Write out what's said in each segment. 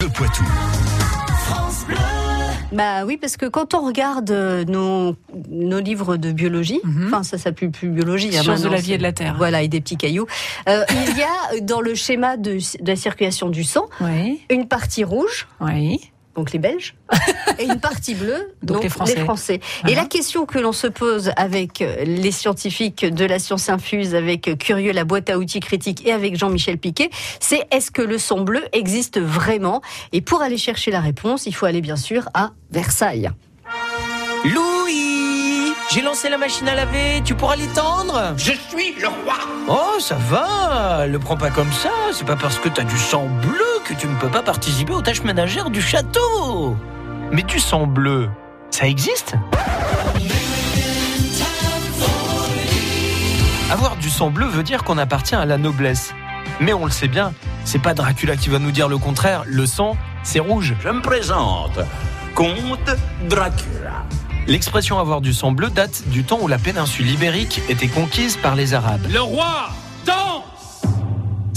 de Poitou. Bah oui, parce que quand on regarde euh, nos, nos livres de biologie, enfin ça s'appelle plus biologie, hein, Sciences de la vie et de la terre. Voilà, et des petits cailloux. Euh, il y a dans le schéma de, de la circulation du sang Oui, une partie rouge, oui. Donc les Belges, et une partie bleue, Donc donc, les Français. Et Voilà. la question que l'on se pose avec euh, les scientifiques de la science infuse, avec euh, Curieux, la boîte à outils critique, et avec Jean-Michel Piquet, c'est est-ce que le sang bleu existe vraiment? Et pour aller chercher la réponse, il faut aller bien sûr à Versailles. Louis J'ai lancé la machine à laver, tu pourras l'étendre Je suis le roi. Oh, ça va. Le prends pas comme ça, c'est pas parce que t'as du sang bleu que tu ne peux pas participer aux tâches ménagères du château. Mais du sang bleu, ça existe? Avoir du sang bleu veut dire qu'on appartient à la noblesse. Mais on le sait bien, c'est pas Dracula qui va nous dire le contraire, le sang, c'est rouge. Je me présente, Comte Dracula. L'expression avoir du sang bleu date du temps où la péninsule ibérique était conquise par les Arabes. Le roi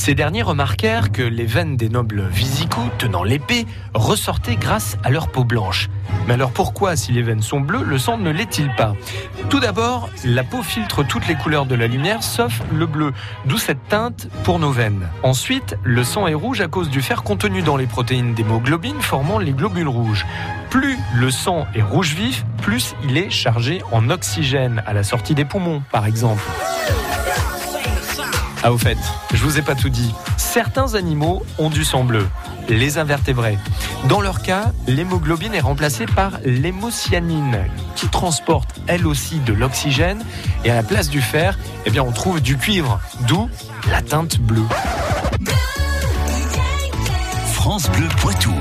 Ces derniers remarquèrent que les veines des nobles Visigoths tenant l'épée ressortaient grâce à leur peau blanche. Mais alors pourquoi, si les veines sont bleues, le sang ne l'est-il pas? Tout d'abord, la peau filtre toutes les couleurs de la lumière sauf le bleu, d'où cette teinte pour nos veines. Ensuite, le sang est rouge à cause du fer contenu dans les protéines d'hémoglobine formant les globules rouges. Plus le sang est rouge vif, plus il est chargé en oxygène à la sortie des poumons, par exemple. Ah au fait, je vous ai pas tout dit. Certains animaux ont du sang bleu, les invertébrés. Dans leur cas, l'hémoglobine est remplacée par l'hémocyanine, qui transporte elle aussi de l'oxygène, et à la place du fer, eh bien on trouve du cuivre, d'où la teinte bleue. France Bleu Poitou.